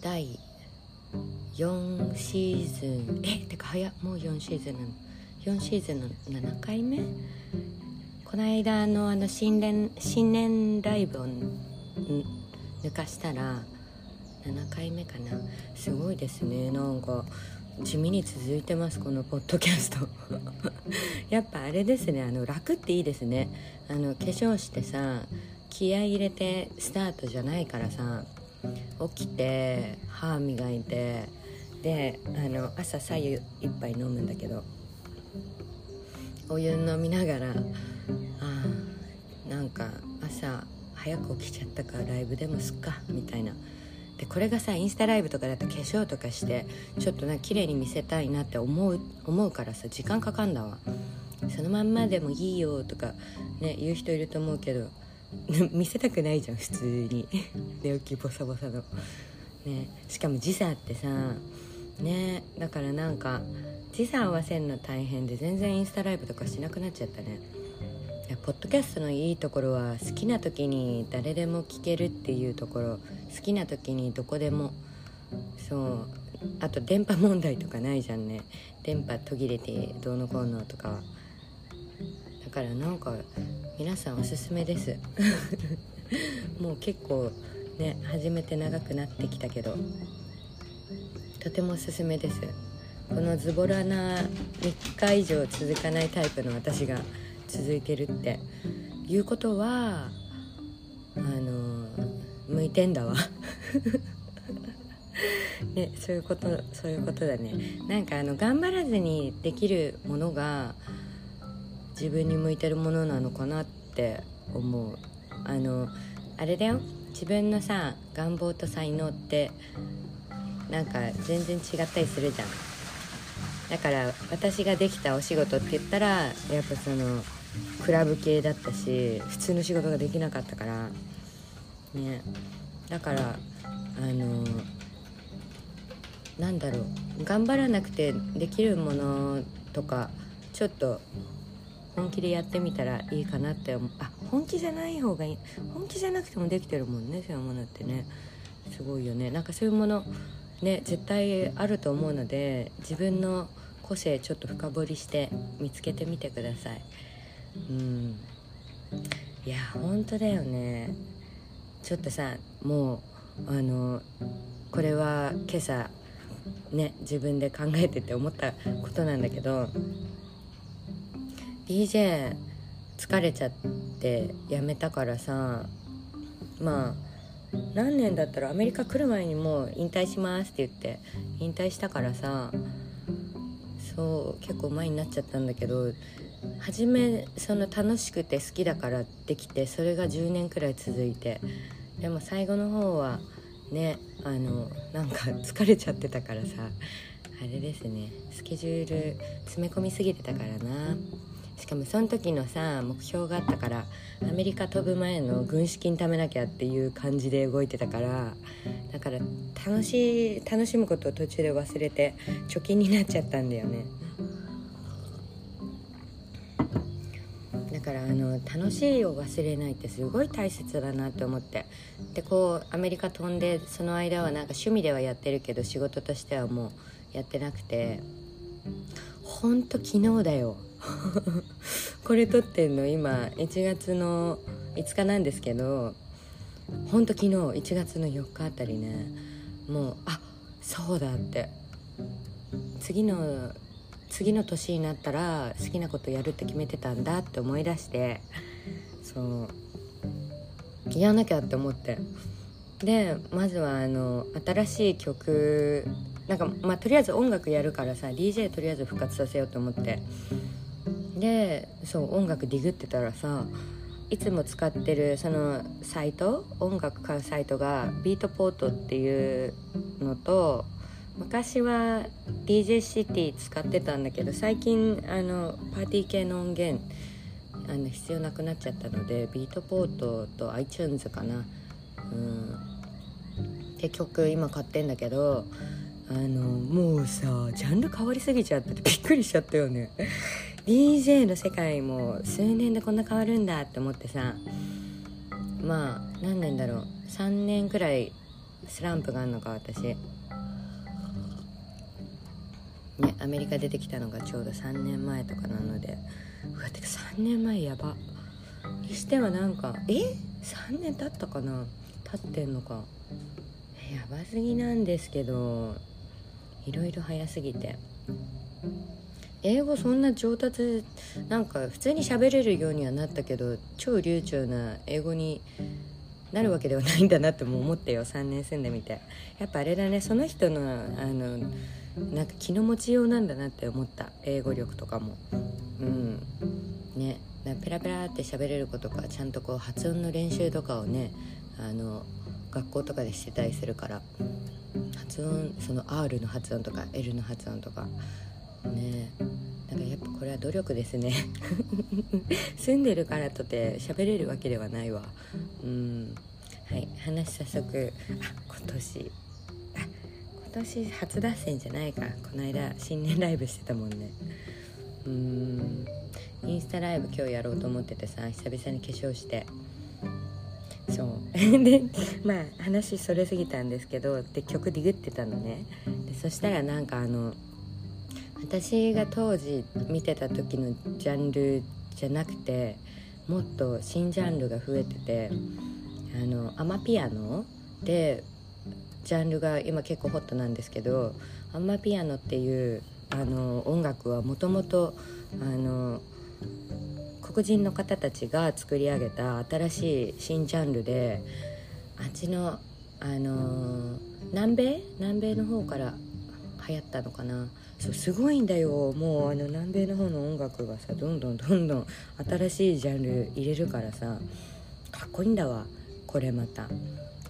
第4シーズン。えってか早もう4シーズンなの。4シーズンの7回目？この間のあの新年新年ライブを抜かしたら7回目かな。すごいですね。なんか地味に続いてますこのポッドキャスト。やっぱあれですねあの楽っていいですね。あの化粧してさ気合入れてスタートじゃないからさ起きて歯磨いてであの朝左右一杯飲むんだけどお湯飲みながらあなんか朝早く起きちゃったからライブでもすっかみたいな。でこれがさインスタライブとかだと化粧とかしてちょっとな綺麗に見せたいなって思う思うからさ時間かかんだわ。そのまんまでもいいよとかね言う人いると思うけど 見せたくないじゃん普通に。寝起きボサボサの。ね。しかも時差ってさね。だからなんか時差合わせるの大変で全然インスタライブとかしなくなっちゃったね。ポッドキャストのいいところは好きな時に誰でも聞けるっていうところ。好きな時にどこでも。そう。あと電波問題とかないじゃんね。電波途切れてどうのこうのとかだからなんか皆さんおすすめです。もう結構ね初めて長くなってきたけどとてもおすすめです。このズボラな3日以上続かないタイプの私が続いてるって。いうことはあの向いてんだわ。ねそういうことそういうことだね。なんかあの頑張らずにできるものが自分に向いてるものなのかなって思う。あのあれだよ。自分のさ願望と才能ってなんか全然違ったりするじゃん。だから私ができたお仕事って言ったらやっぱそのクラブ系だったし普通の仕事ができなかったから。ね。だからあのなんだろう。頑張らなくてできるものとかちょっと本気でやってみたらいいかなって思う。あ本気じゃない方がいい。本気じゃなくてもできてるもんねそういうものってね。すごいよね。なんかそういうものね絶対あると思うので自分の個性ちょっと深掘りして見つけてみてください。うん。いや本当だよね。ちょっとさもうあのこれは今朝ね自分で考えてて思ったことなんだけど DJ 疲れちゃってやめたからさまあ何年だったらアメリカ来る前にもう引退しますって言って引退したからさそう結構前になっちゃったんだけど初めその楽しくて好きだからできてそれが10年くらい続いてでも最後の方はねあのなんか疲れちゃってたからさあれですねスケジュール詰め込みすぎてたからな。しかもその時のさ目標があったからアメリカ飛ぶ前の軍資金貯めなきゃっていう感じで動いてたからだから楽しい楽しむことを途中で忘れて貯金になっちゃったんだよね。だからあの楽しいを忘れないってすごい大切だなって思って。でこうアメリカ飛んでその間はなんか趣味ではやってるけど仕事としてはもうやってなくて。ほんと昨日だよ。これ撮ってんの今1月の5日なんですけどほんと昨日1月の4日あたりねもうあそうだって。次の次の年になったら好きなことやるって決めてたんだって思い出してそう。やらなきゃって思って。でまずはあの新しい曲なんかまあとりあえず音楽やるからさ DJ とりあえず復活させようと思って。でそう音楽ディグってたらさいつも使ってるそのサイト音楽買うサイトがビートポートっていうのと昔は DJ シティ使ってたんだけど最近あのパーティー系の音源あの必要なくなっちゃったのでビートポートと iTunes かな。うん。って曲今買ってんだけどあのもうさジャンル変わりすぎちゃっててびっくりしちゃったよね。DJ の世界も数年でこんな変わるんだって思ってさまあ何年だろう。3年くらいスランプがあるのか私。ねアメリカ出てきたのがちょうど3年前とかなので。うわてか3年前やば。にしてはなんかえ？3年経ったかな？経ってんのか。やばすぎなんですけどいろいろ早すぎて。英語そんな上達なんか普通に喋れるようにはなったけど超流暢な英語になるわけではないんだなっても思ってよ。3年住んでみて。やっぱあれだねその人のあのなんか気の持ちようなんだなって思った。英語力とかも。うん。ね。ペラペラって喋れる子とかちゃんとこう発音の練習とかをねあの学校とかでしてたりするから。発音その R の発音とか L の発音とか。ね。だからやっぱこれは努力ですね。住んでるからとて喋れるわけではないわ。うん。はい。話早速。あ今年。あ今年初脱線じゃないか。この間新年ライブしてたもんね。うん。インスタライブ今日やろうと思っててさ久々に化粧して。そう。でまあ話それすぎたんですけどで曲ディグってたのね。でそしたらなんかあの私が当時見てた時のジャンルじゃなくてもっと新ジャンルが増えててあのアマピアノでジャンルが今結構ホットなんですけどアマピアノっていうあの音楽はもともと黒人の方たちが作り上げた新しい新ジャンルであっちのあの南米？南米の方から流行ったのかな？そうすごいんだよ。もうあの南米の方の音楽がさどんどんどんどん新しいジャンル入れるからさかっこいいんだわ。これまた。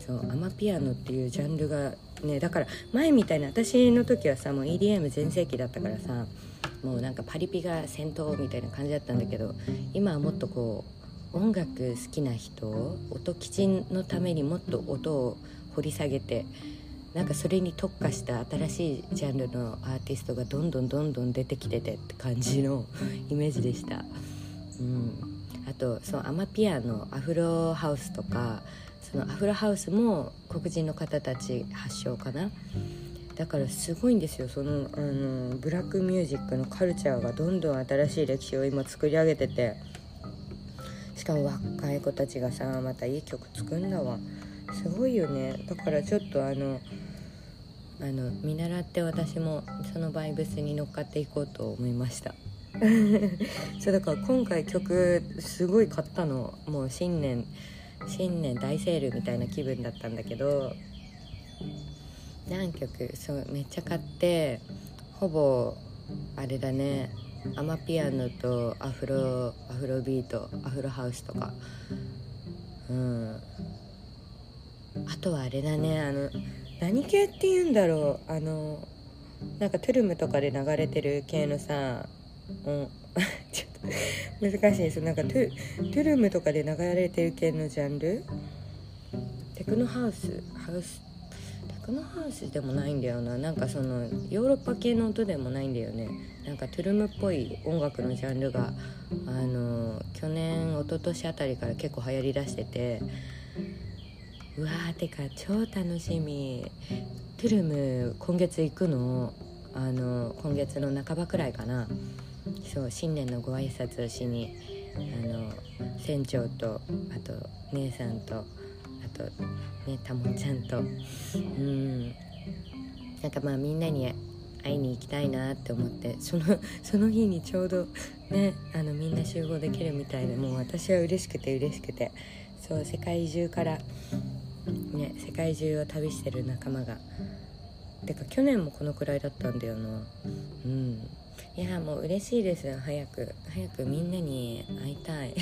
そうアマピアノっていうジャンルがねだから前みたいな私の時はさもう EDM 全盛期だったからさもうなんかパリピが先頭みたいな感じだったんだけど今はもっとこう音楽好きな人音吉のためにもっと音を掘り下げてなんかそれに特化した新しいジャンルのアーティストがどんどんどんどん出てきててって感じのイメージでした。うん、あとそうアマピアのアフロハウスとかそのアフロハウスも黒人の方たち発祥かな。だからすごいんですよ。そのあのブラックミュージックのカルチャーがどんどん新しい歴史を今作り上げてて。しかも若い子たちがさまたいい曲作るんだわ。すごいよね。だからちょっとあのあの見習って私もそのバイブスに乗っかっていこうと思いました。そうだから今回曲すごい買ったのもう新年新年大セールみたいな気分だったんだけど何曲そうめっちゃ買ってほぼあれだね。アマピアノとアフロアフロビートアフロハウスとか。うん。あとはあれだねあの何系って言うんだろう？あのなんかトゥルムとかで流れてる系のさうん ちょっと難しいです。なんかトゥトゥルムとかで流れてる系のジャンル？テクノハウス？ハウス？テクノハウスでもないんだよな。なんかそのヨーロッパ系の音でもないんだよね。なんかトゥルムっぽい音楽のジャンルがあの去年一昨年あたりから結構流行りだしててうわーてか超楽しみ。トゥルム今月行くの？あの今月の半ばくらいかな。そう新年のご挨拶をしにあの船長とあと姉さんとあとねたもちゃんと。うん。なんかまあみんなに会いに行きたいなって思ってその その日にちょうどねあのみんな集合できるみたいでもう私は嬉しくて嬉しくて。そう世界中からね世界中を旅してる仲間が。てか去年もこのくらいだったんだよな。うん。いやもう嬉しいです早く。早くみんなに会いたい。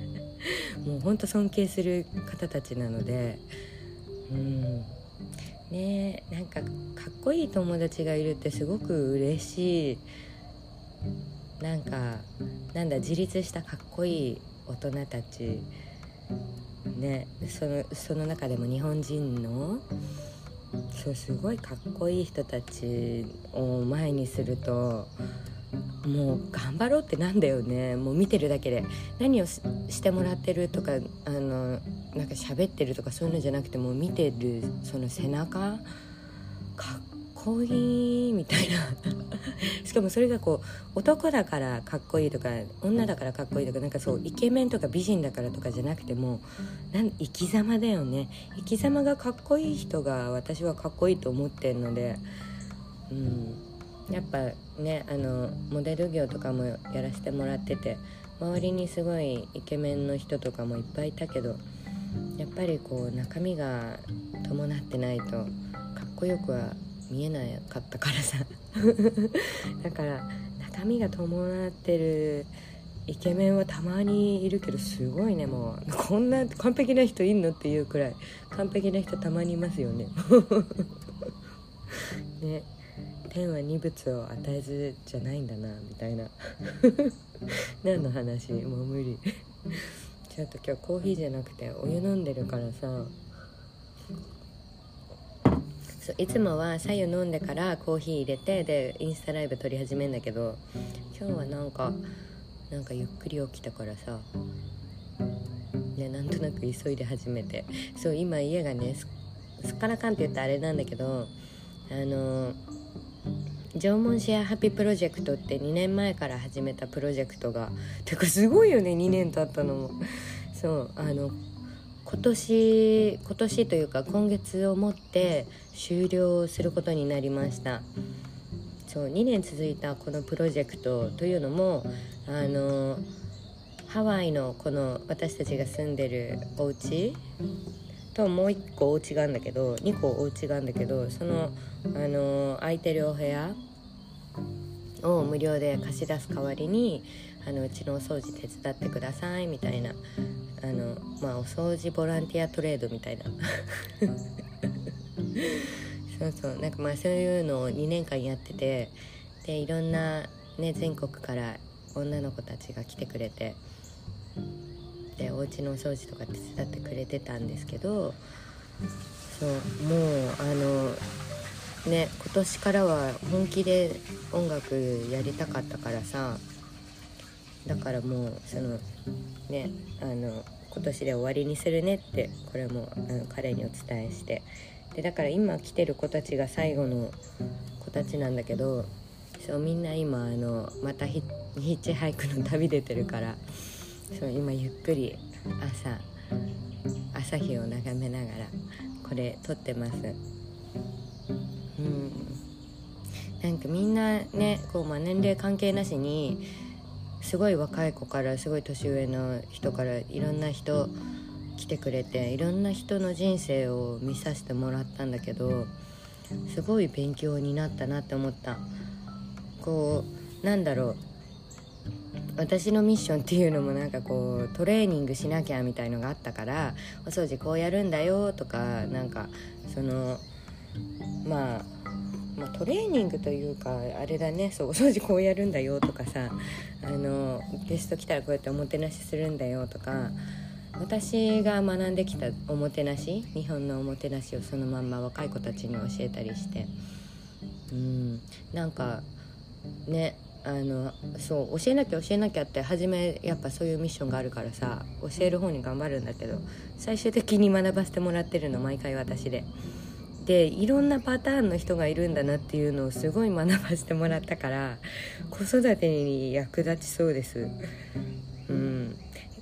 もうほんと尊敬する方たちなので。うん。ねなんかかっこいい友達がいるってすごく嬉しい。なんかなんだ自立したかっこいい大人たち。ねそのその中でも日本人のそうすごいかっこいい人たちを前にするともう頑張ろうってなんだよね。もう見てるだけで。何をしてもらってるとかあのなんか喋ってるとかそういうのじゃなくてもう見てるその背中。かっこいいみたいな。しかもそれがこう男だからかっこいいとか女だからかっこいいとかなんかそうイケメンとか美人だからとかじゃなくてもなん生き様だよね。生き様がかっこいい人が私はかっこいいと思ってるのでうん。やっぱねあのモデル業とかもやらせてもらってて周りにすごいイケメンの人とかもいっぱいいたけどやっぱりこう中身が伴ってないとかっこよくは見えなかったからさ。だから中身が伴ってるイケメンはたまにいるけどすごいねもう。こんな完璧な人いんのっていうくらい。完璧な人たまにいますよね。ね。天は二物を与えずじゃないんだなみたいな。何の話？もう無理。ちょっと今日コーヒーじゃなくてお湯飲んでるからさいつもは白湯飲んでからコーヒー入れてでインスタライブ撮り始めるんだけど今日はなんかなんかゆっくり起きたからさねなんとなく急いで始めて。そう今家がねすっからかんって言ったらあれなんだけどあの縄文シェアハピプロジェクトって2年前から始めたプロジェクトがてかすごいよね2年経ったのも。そうあの今年今年というか今月をもって終了することになりました。そう2年続いたこのプロジェクトというのもあのハワイのこの私たちが住んでるお家ともう1個お家があるんだけど2個お家があるんだけどそのあの空いてるお部屋を無料で貸し出す代わりにあのうちのお掃除手伝ってくださいみたいなあのまあお掃除ボランティアトレードみたいな。そうそうなんかまあそういうのを2年間やっててでいろんなね全国から女の子たちが来てくれてでお家のお掃除とか手伝ってくれてたんですけどそうもうあのね今年からは本気で音楽やりたかったからさだからもうそのねあの今年で終わりにするねってこれもあの彼にお伝えして。でだから今来てる子たちが最後の子たちなんだけどそうみんな今あのまたヒッチハイクの旅出てるからそう今ゆっくり朝朝日を眺めながらこれ撮ってます。うん。なんかみんなねこう、まあ、年齢関係なしにすごい若い子からすごい年上の人からいろんな人来てくれていろんな人の人生を見させてもらったんだけどすごい勉強になったなって思った。こうなんだろう。私のミッションっていうのもなんかこうトレーニングしなきゃみたいのがあったからお掃除こうやるんだよとかなんかそのまあまあ、トレーニングというかあれだねそうお掃除こうやるんだよとかさあのゲスト来たらこうやっておもてなしするんだよとか私が学んできたおもてなし日本のおもてなしをそのまんま若い子たちに教えたりしてうんなんかねあのそう教えなきゃ教えなきゃって初めやっぱそういうミッションがあるからさ教える方に頑張るんだけど最終的に学ばせてもらってるの毎回私で。でいろんなパターンの人がいるんだなっていうのをすごい学ばせてもらったから子育てに役立ちそうです。うん。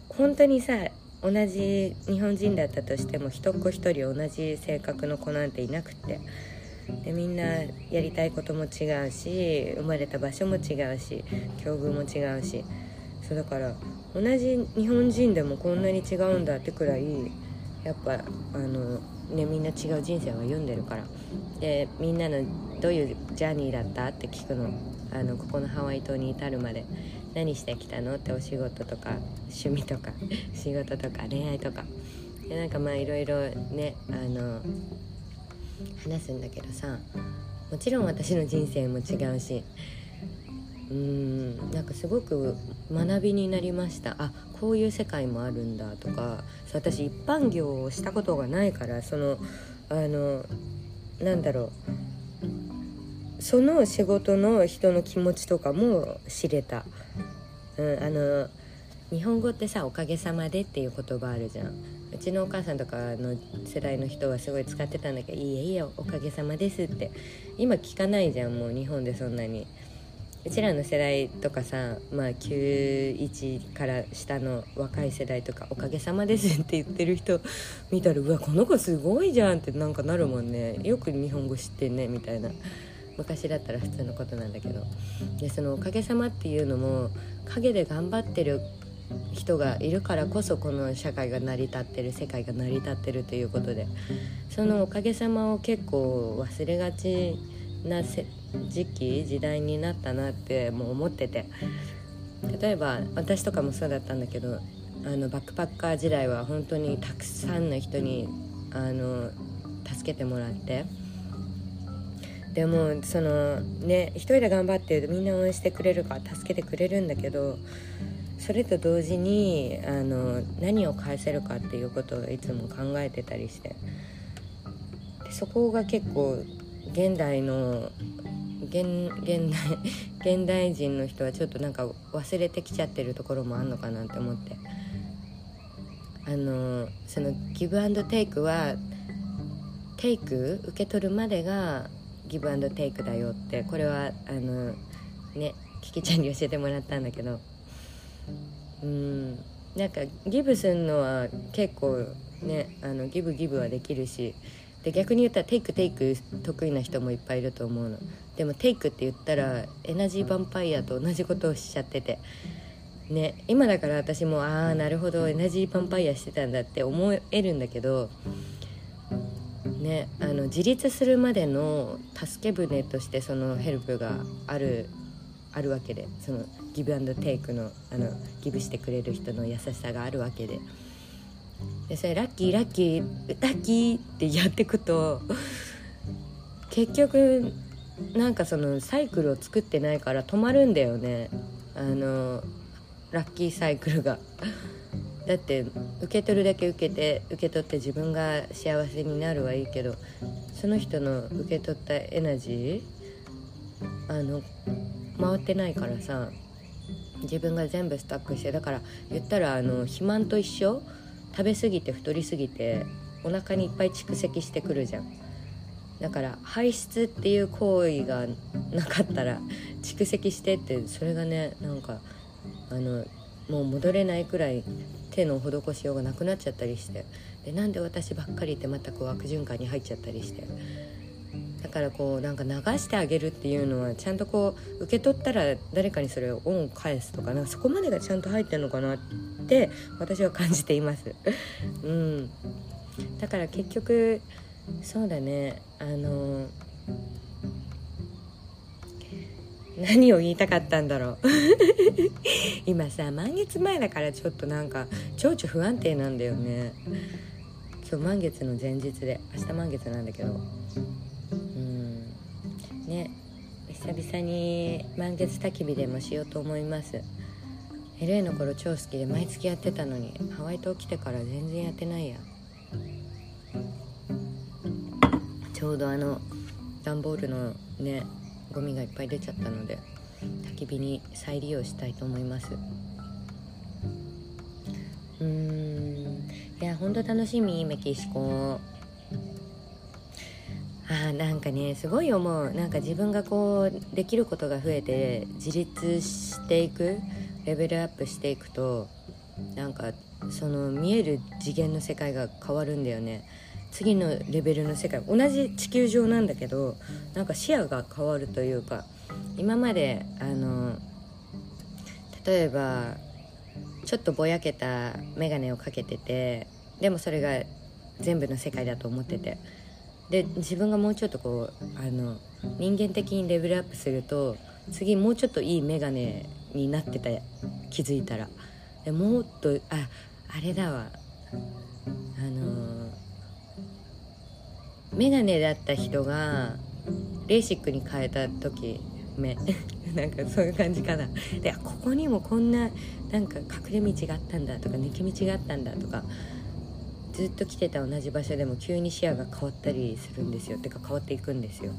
本当にさ同じ日本人だったとしても一っ子一人同じ性格の子なんていなくって。でみんなやりたいことも違うし生まれた場所も違うし境遇も違うし。そうだから同じ日本人でもこんなに違うんだってくらいやっぱあのねみんな違う人生を歩んでるから。でみんなのどういうジャーニーだった？って聞くの。あのここのハワイ島に至るまで。何してきたの？ってお仕事とか趣味とか 仕事とか恋愛とか。でなんかまあいろいろねあの話すんだけどさ。もちろん私の人生も違うし。うんなんかすごく学びになりました。あこういう世界もあるんだとか。そう私一般業をしたことがないからそのあのなんだろう。その仕事の人の気持ちとかも知れた、うん、あの日本語ってさ「おかげさまで」っていう言葉あるじゃん。うちのお母さんとかの世代の人はすごい使ってたんだけど「いいえいいえおかげさまです」って。今聞かないじゃんもう日本でそんなに。うちらの世代とかさまあ91から下の若い世代とか「おかげさまです」って言ってる人見たらうわこの子すごいじゃんってなんかなるもんね。よく日本語知ってんねみたいな。昔だったら普通のことなんだけど。でその「おかげさま」っていうのも陰で頑張ってる人がいるからこそこの社会が成り立ってる世界が成り立ってるということでそのおかげさまを結構忘れがちな時期時代になったなってもう思ってて。例えば私とかもそうだったんだけどあのバックパッカー時代は本当にたくさんの人にあの助けてもらって。でもそのね一人で頑張ってるとみんな応援してくれるから助けてくれるんだけどそれと同時にあの何を返せるかっていうことをいつも考えてたりして。でそこが結構現代の現現代 現代人の人はちょっとなんか忘れてきちゃってるところもあんのかなって思って。あのそのギブアンドテイクはテイク受け取るまでがギブアンドテイクだよってこれはあのねキキちゃんに教えてもらったんだけど。うんなんかギブするのは結構ねあのギブギブはできるしで逆に言ったらテイクテイク得意な人もいっぱいいると思うの。でもテイクって言ったらエナジーヴァンパイアと同じことをしちゃってて。ね今だから私もああなるほどエナジーヴァンパイアしてたんだって思えるんだけどねあの自立するまでの助け舟としてそのヘルプがあるあるわけでそのギブアンドテイクのあのギブしてくれる人の優しさがあるわけで。でそれラッキーラッキーラッキーってやってくと結局なんかそのサイクルを作ってないから止まるんだよね。あのラッキーサイクルが。だって受け取るだけ受けて受け取って自分が幸せになるはいいけどその人の受け取ったエナジーあの回ってないからさ自分が全部スタックしてだから言ったらあの肥満と一緒？食べ過ぎて太りすぎてお腹にいっぱい蓄積してくるじゃん。だから排出っていう行為がなかったら蓄積してってそれがねなんかあのもう戻れないくらい手の施しようがなくなっちゃったりして。でなんで私ばっかりってまたこう悪循環に入っちゃったりして。だからこうなんか流してあげるっていうのはちゃんとこう受け取ったら誰かにそれを恩を返すとかなそこまでがちゃんと入ってるのかなって私は感じています。うん。だから結局そうだね。あの何を言いたかったんだろう。今さ満月前だからちょっとなんか情緒不安定なんだよね。今日満月の前日で明日満月なんだけど。うん。ね久々に満月焚き火でもしようと思います。LA の頃超好きで毎月やってたのにハワイ島来てから全然やってないや。うどあの段ボールのねゴミがいっぱい出ちゃったので焚き火に再利用したいと思います。うーん。いやほんと楽しみメキシコ。あーなんかねすごい思う。なんか自分がこうできることが増えて自立していくレベルアップしていくとなんかその見える次元の世界が変わるんだよね。次のレベルの世界同じ地球上なんだけどなんか視野が変わるというか今まであの例えばちょっとぼやけた眼鏡をかけててでもそれが全部の世界だと思っててで自分がもうちょっとこうあの人間的にレベルアップすると次もうちょっといい眼鏡になってた気づいたら。でもっとああれだわ。あの眼鏡だった人がレーシックに変えた時目。なんかそういう感じかな。でここにもこんななんか隠れ道があったんだとか抜け道があったんだとかずっと来てた同じ場所でも急に視野が変わったりするんですよ。てか変わっていくんですよ。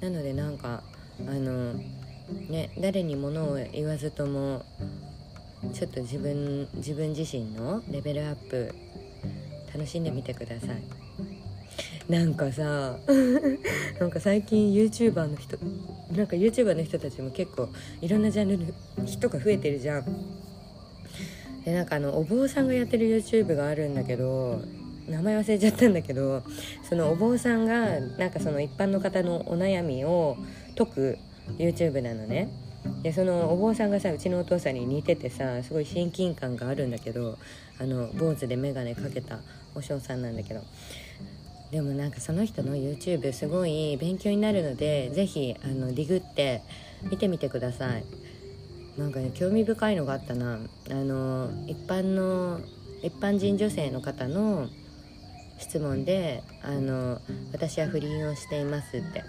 なのでなんかあのね誰にものを言わずともちょっと自分自分自身のレベルアップ楽しんでみてください。なんかさ なんか最近 YouTuber の人なんか YouTuber の人たちも結構いろんなジャンルの人が増えてるじゃん。でなんかあのお坊さんがやってる YouTube があるんだけど名前忘れちゃったんだけどそのお坊さんがなんかその一般の方のお悩みを解く YouTube なのね。でそのお坊さんがさうちのお父さんに似ててさすごい親近感があるんだけどあの坊主で眼鏡かけたお嬢さんなんだけどでもなんかその人の YouTube すごい勉強になるので是非あのディグって見てみてください。なんかね興味深いのがあったな。あの一般の一般人女性の方の質問であの「私は不倫をしています」って。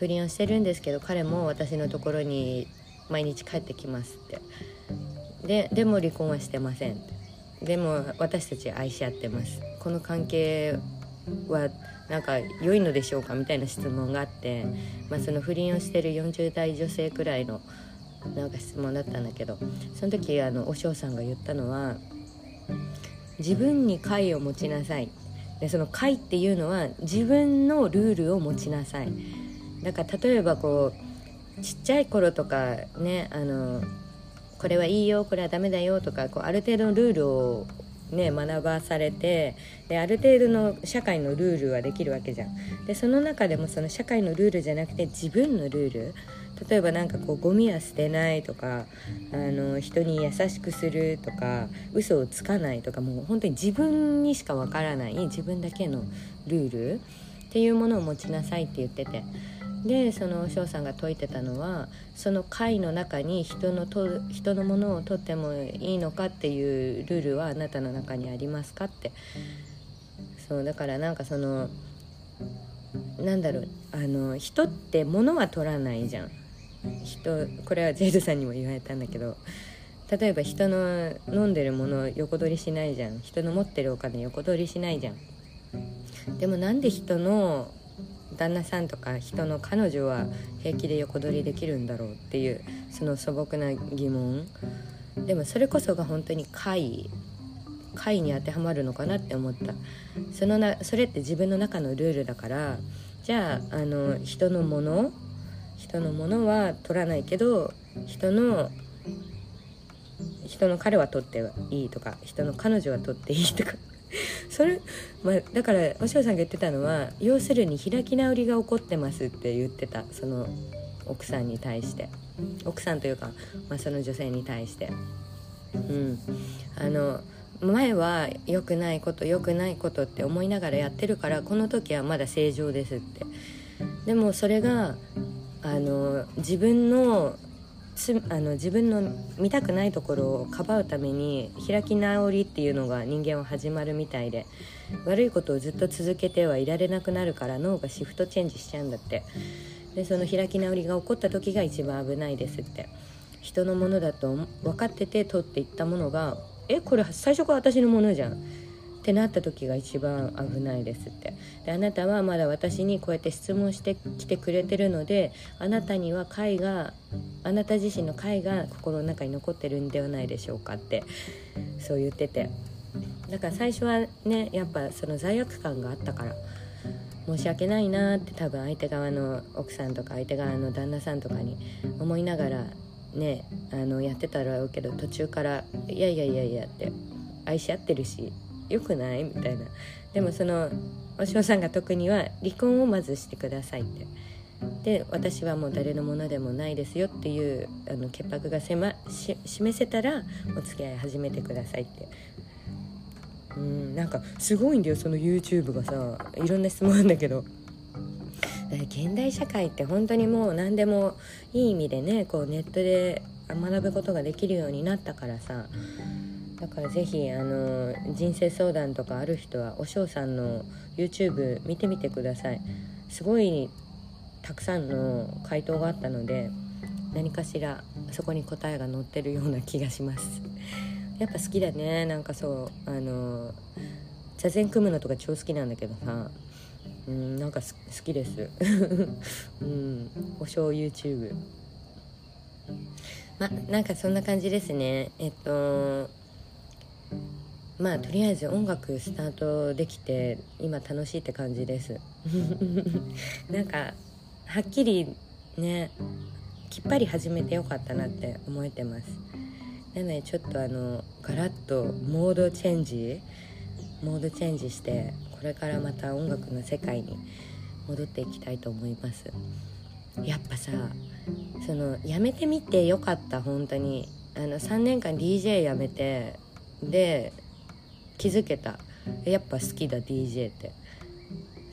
不倫をしてるんですけど彼も私のところに毎日帰ってきますって。ででも離婚はしてませんって。でも私たち愛し合ってます。この関係はなんか良いのでしょうかみたいな質問があって、まあ、その不倫をしてる40代女性くらいのなんか質問だったんだけどその時あのお嬢さんが言ったのは自分に解を持ちなさい。でその解っていうのは自分のルールを持ちなさい。だから例えばこうちっちゃい頃とかねあのこれはいいよこれはダメだよとかこうある程度のルールをね、学ばされてである程度の社会のルールはできるわけじゃん。でその中でもその社会のルールじゃなくて自分のルール。例えば何かこうゴミは捨てないとかあの人に優しくするとか嘘をつかないとかもう本当に自分にしかわからない自分だけのルールっていうものを持ちなさいって言っててでその翔さんが説いてたのはその会の中に人のと人のものを取ってもいいのかっていうルールはあなたの中にありますかって。そうだからなんかそのなんだろうあの人って物は取らないじゃん。人これはジェイドさんにも言われたんだけど例えば人の飲んでるもの横取りしないじゃん。人の持ってるお金横取りしないじゃん。でもなんで人の旦那さんとか人の彼女は平気で横取りできるんだろうっていうその素朴な疑問。でもそれこそが本当に怪怪に当てはまるのかなって思った。そのなそれって自分の中のルールだからじゃああの人のもの人のものは取らないけど人の人の彼は取っていいとか人の彼女は取っていいとか。それ、まあ、だからお塩さんが言ってたのは要するに開き直りが起こってますって言ってた。その奥さんに対して。奥さんというか、まあ、その女性に対して。うん。あの前は良くないこと良くないことって思いながらやってるからこの時はまだ正常ですって。でもそれがあの自分のつあの自分の見たくないところをかばうために開き直りっていうのが人間は始まるみたいで悪いことをずっと続けてはいられなくなるから脳がシフトチェンジしちゃうんだって。でその開き直りが起こった時が一番危ないですって。人のものだと分かってて取っていったものがえこれ最初から私のものじゃん。ってなった時が一番危ないですって。であなたはまだ私にこうやって質問してきてくれてるのであなたには解があなた自身の解が心の中に残ってるんではないでしょうかってそう言ってて。だから最初はねやっぱその罪悪感があったから申し訳ないなって多分相手側の奥さんとか相手側の旦那さんとかに思いながらねあのやってたらうけど途中から「いやいやいやいや」って愛し合ってるしよくない？みたいな。でもそのお嬢さんが特には離婚をまずしてくださいって。で私はもう誰のものでもないですよっていうあの潔白がせ、ま、示せたらお付き合い始めてくださいって。うんなんかすごいんだよその YouTube がさ。いろんな質問あるんだけど。現代社会って本当にもう何でもいい意味でねこうネットで学ぶことができるようになったからさだからぜひあの人生相談とかある人はお嬢さんの YouTube 見てみてください。すごいたくさんの回答があったので何かしらそこに答えが載ってるような気がします。やっぱ好きだね。なんかそうあの座禅組むのとか超好きなんだけどさ。うんなんか好きです。うんお正 YouTube まなんかそんな感じですね。えっとまあとりあえず音楽スタートできて今楽しいって感じです。なんかはっきりねきっぱり始めてよかったなって思えてます。なのでちょっとあのガラッとモードチェンジモードチェンジしてこれからまた音楽の世界に戻っていきたいと思います。やっぱさそのやめてみてよかった本当に。あの3年間 DJ やめてで気づけた。やっぱ好きだ DJ って。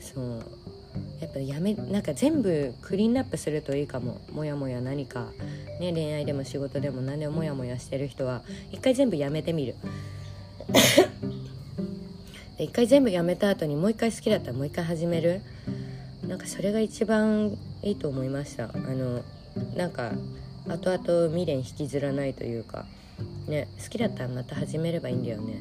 そう。やっぱやめなんか全部クリーンアップするといいかも。もやもや何か、ね、恋愛でも仕事でも何でもモヤモヤしてる人は一回全部やめてみる。で一回全部やめた後にもう一回好きだったらもう一回始める。なんかそれが一番いいと思いました。あのなんか後々未練引きずらないというか。ね好きだったらまた始めればいいんだよね。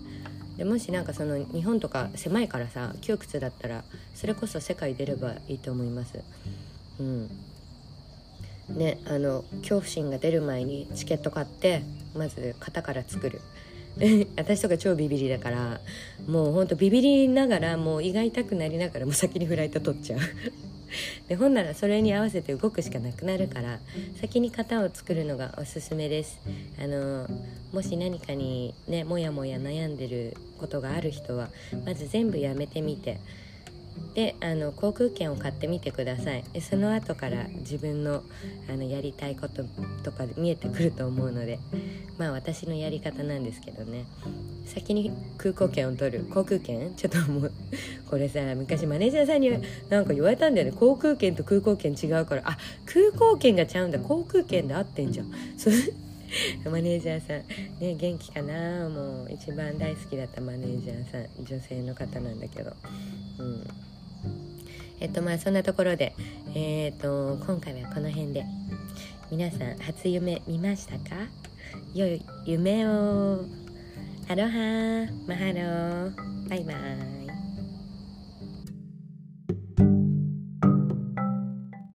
でもしなんかその日本とか狭いからさ窮屈だったらそれこそ世界出ればいいと思います。うん。ねあの恐怖心が出る前にチケット買ってまず型から作る。私とか超ビビりだからもうほんとビビりながらもう胃が痛くなりながらもう先にフライト取っちゃう。で ほんならそれに合わせて動くしかなくなるから先に型を作るのがおすすめです。あのもし何かにねもやもや悩んでることがある人はまず全部やめてみてであの航空券を買ってみてください。でその後から自分のあのやりたいこととか見えてくると思うのでまあ私のやり方なんですけどね。先に空港券を取る。航空券？ちょっともうこれさ昔マネージャーさんになんか言われたんだよね。航空券と空港券違うから。あ空港券がちゃうんだ。航空券で合ってんじゃん。マネージャーさん。ね元気かな？もう一番大好きだったマネージャーさん。女性の方なんだけど。うん。えっとまあそんなところでえー、っと今回はこの辺で。皆さん初夢見ましたか？良い夢を。アロハマハロー。バイバーイ。